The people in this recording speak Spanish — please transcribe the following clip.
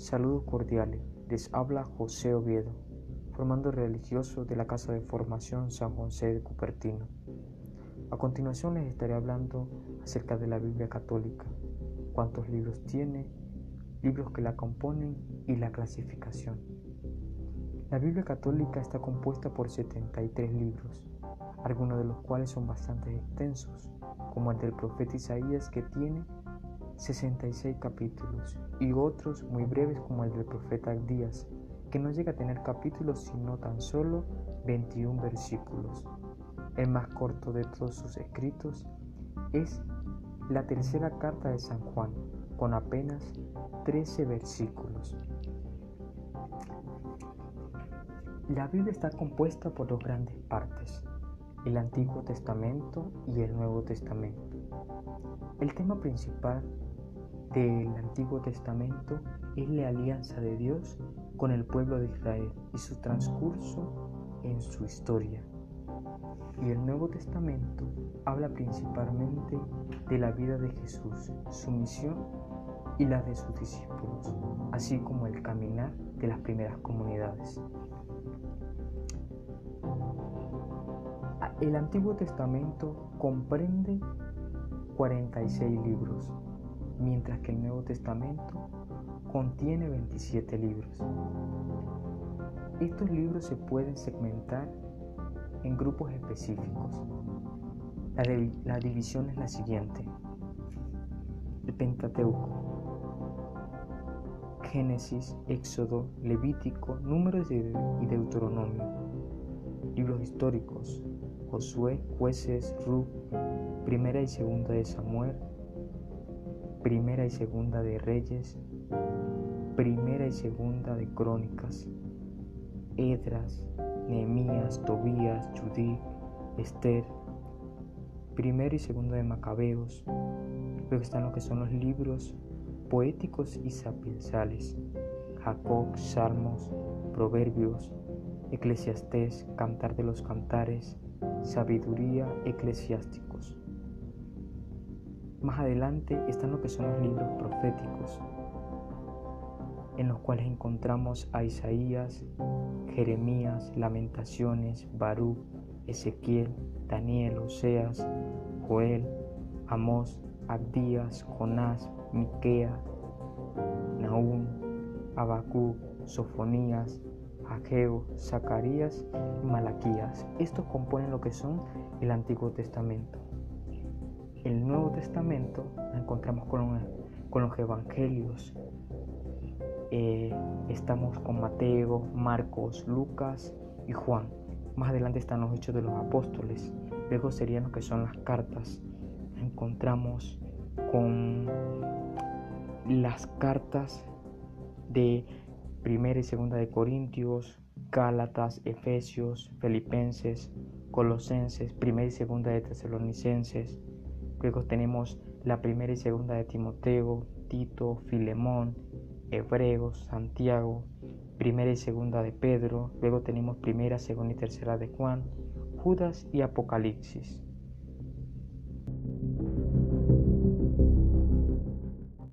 Saludos cordiales, les habla José Oviedo, formando religioso de la Casa de Formación San José de Cupertino. A continuación les estaré hablando acerca de la Biblia católica, cuántos libros tiene, libros que la componen y la clasificación. La Biblia católica está compuesta por 73 libros, algunos de los cuales son bastante extensos, como el del profeta Isaías que tiene 66 capítulos y otros muy breves como el del profeta Díaz, que no llega a tener capítulos sino tan solo 21 versículos. El más corto de todos sus escritos es la tercera carta de San Juan, con apenas 13 versículos. La Biblia está compuesta por dos grandes partes, el Antiguo Testamento y el Nuevo Testamento. El tema principal del Antiguo Testamento es la alianza de Dios con el pueblo de Israel y su transcurso en su historia. Y el Nuevo Testamento habla principalmente de la vida de Jesús, su misión y la de sus discípulos, así como el caminar de las primeras comunidades. El Antiguo Testamento comprende 46 libros mientras que el Nuevo Testamento contiene 27 libros. Estos libros se pueden segmentar en grupos específicos. La, división es la siguiente. El Pentateuco. Génesis, Éxodo, Levítico, Números y Deuteronomio. Libros históricos. Josué, Jueces, Ruth, Primera y Segunda de Samuel, Primera y Segunda de Reyes, Primera y Segunda de Crónicas, Edras, Nehemías, Tobías, Judí, Esther, Primera y Segunda de Macabeos. Luego están lo que son los libros poéticos y sapiensales, Jacob, Salmos, Proverbios, Eclesiastés, Cantar de los Cantares, Sabiduría eclesiásticos. Más adelante están lo que son los libros proféticos, en los cuales encontramos a Isaías, Jeremías, Lamentaciones, Barú, Ezequiel, Daniel, Oseas, Joel, Amós, Abdías, Jonás, Miquea, Nahum, Abacú, Sofonías, Ageo, Zacarías y Malaquías. Estos componen lo que son el Antiguo Testamento el Nuevo Testamento nos encontramos con, los evangelios. Eh, estamos con Mateo, Marcos, Lucas y Juan. Más adelante están los hechos de los apóstoles. Luego serían lo que son las cartas. encontramos con las cartas de Primera y Segunda de Corintios, Gálatas, Efesios, Filipenses, Colosenses, Primera y Segunda de Tesalonicenses, Luego tenemos la primera y segunda de Timoteo, Tito, Filemón, Hebreos, Santiago, primera y segunda de Pedro. Luego tenemos primera, segunda y tercera de Juan, Judas y Apocalipsis.